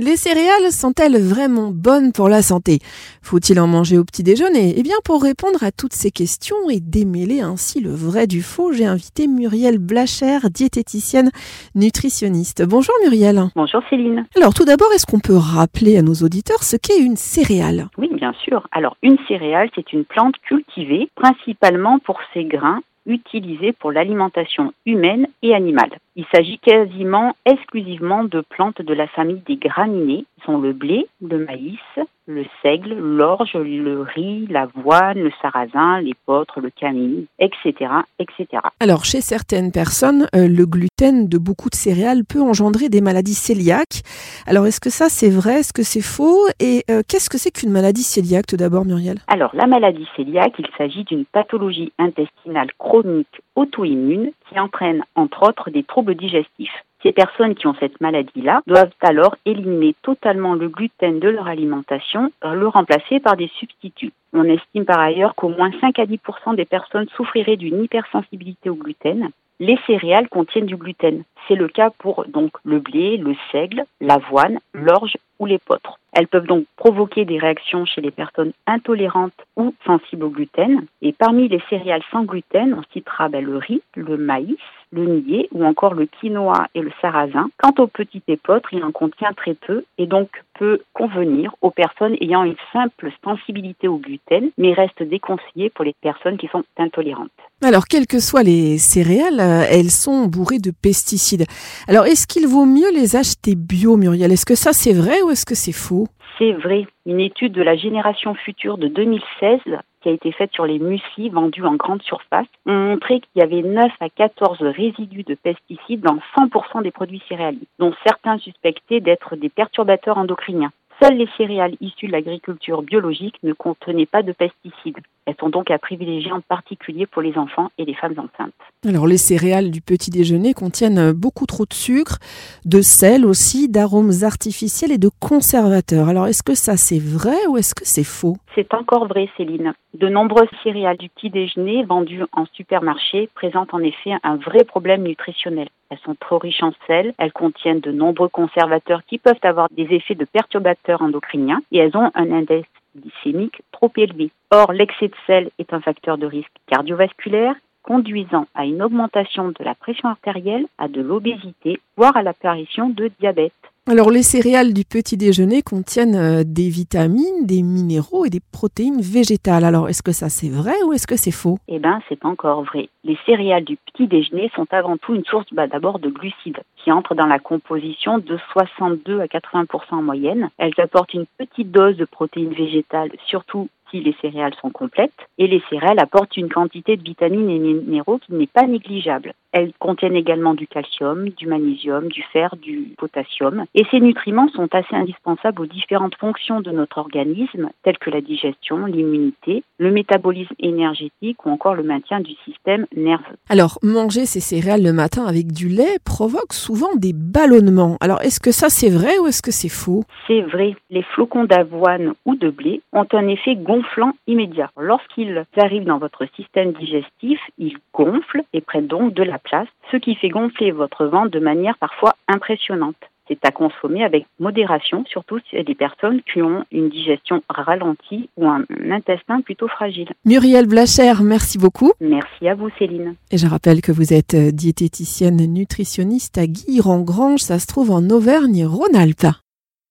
Les céréales sont-elles vraiment bonnes pour la santé? Faut-il en manger au petit déjeuner? Eh bien, pour répondre à toutes ces questions et démêler ainsi le vrai du faux, j'ai invité Muriel Blacher, diététicienne nutritionniste. Bonjour Muriel. Bonjour Céline. Alors tout d'abord, est-ce qu'on peut rappeler à nos auditeurs ce qu'est une céréale? Oui, bien sûr. Alors une céréale, c'est une plante cultivée principalement pour ses grains utilisés pour l'alimentation humaine et animale. Il s'agit quasiment exclusivement de plantes de la famille des graminées, sont le blé, le maïs, le seigle, l'orge, le riz, l'avoine, le sarrasin, l'épeautre, le camille, etc., etc. Alors, chez certaines personnes, euh, le gluten de beaucoup de céréales peut engendrer des maladies cœliaques. Alors, est-ce que ça c'est vrai? Est-ce que c'est faux? Et euh, qu'est-ce que c'est qu'une maladie cœliaque tout d'abord, Muriel? Alors, la maladie cœliaque, il s'agit d'une pathologie intestinale chronique auto-immune qui entraîne entre autres des troubles digestifs. Ces personnes qui ont cette maladie-là doivent alors éliminer totalement le gluten de leur alimentation, euh, le remplacer par des substituts. On estime par ailleurs qu'au moins 5 à 10% des personnes souffriraient d'une hypersensibilité au gluten. Les céréales contiennent du gluten. C'est le cas pour donc le blé, le seigle, l'avoine, l'orge ou l'épeautre. Elles peuvent donc provoquer des réactions chez les personnes intolérantes ou sensibles au gluten. Et parmi les céréales sans gluten, on citera ben, le riz, le maïs, le millet ou encore le quinoa et le sarrasin. Quant au petit épeautre, il en contient très peu et donc peut convenir aux personnes ayant une simple sensibilité au gluten, mais reste déconseillé pour les personnes qui sont intolérantes. Alors, quelles que soient les céréales, euh, elles sont bourrées de pesticides. Alors, est-ce qu'il vaut mieux les acheter bio, Muriel? Est-ce que ça c'est vrai ou est-ce que c'est faux? C'est vrai. Une étude de la génération future de 2016 qui a été faite sur les mueslis vendus en grande surface ont montré qu'il y avait 9 à 14 résidus de pesticides dans 100% des produits céréaliers, dont certains suspectés d'être des perturbateurs endocriniens. Seules les céréales issues de l'agriculture biologique ne contenaient pas de pesticides. Elles sont donc à privilégier en particulier pour les enfants et les femmes enceintes. Alors les céréales du petit déjeuner contiennent beaucoup trop de sucre, de sel aussi, d'arômes artificiels et de conservateurs. Alors est-ce que ça c'est vrai ou est-ce que c'est faux? C'est encore vrai Céline. De nombreuses céréales du petit déjeuner vendues en supermarché présentent en effet un vrai problème nutritionnel. Elles sont trop riches en sel, elles contiennent de nombreux conservateurs qui peuvent avoir des effets de perturbateurs endocriniens et elles ont un index glycémique trop élevé. Or, l'excès de sel est un facteur de risque cardiovasculaire conduisant à une augmentation de la pression artérielle, à de l'obésité, voire à l'apparition de diabète. Alors les céréales du petit déjeuner contiennent euh, des vitamines, des minéraux et des protéines végétales. Alors est-ce que ça c'est vrai ou est-ce que c'est faux? Eh bien c'est encore vrai. Les céréales du petit déjeuner sont avant tout une source bah, d'abord de glucides qui entrent dans la composition de 62 à 80% en moyenne. Elles apportent une petite dose de protéines végétales, surtout si les céréales sont complètes. Et les céréales apportent une quantité de vitamines et minéraux qui n'est pas négligeable. Elles contiennent également du calcium, du magnésium, du fer, du potassium. Et ces nutriments sont assez indispensables aux différentes fonctions de notre organisme, telles que la digestion, l'immunité, le métabolisme énergétique ou encore le maintien du système nerveux. Alors, manger ces céréales le matin avec du lait provoque souvent des ballonnements. Alors, est-ce que ça c'est vrai ou est-ce que c'est faux? C'est vrai. Les flocons d'avoine ou de blé ont un effet gonflant immédiat. Lorsqu'ils arrivent dans votre système digestif, ils gonflent et prennent donc de la place, ce qui fait gonfler votre ventre de manière parfois impressionnante. C'est à consommer avec modération, surtout si des personnes qui ont une digestion ralentie ou un intestin plutôt fragile. Muriel Blacher, merci beaucoup. Merci à vous Céline. Et je rappelle que vous êtes diététicienne nutritionniste à Guy-Rangrange, ça se trouve en Auvergne-Rhône-Alpes.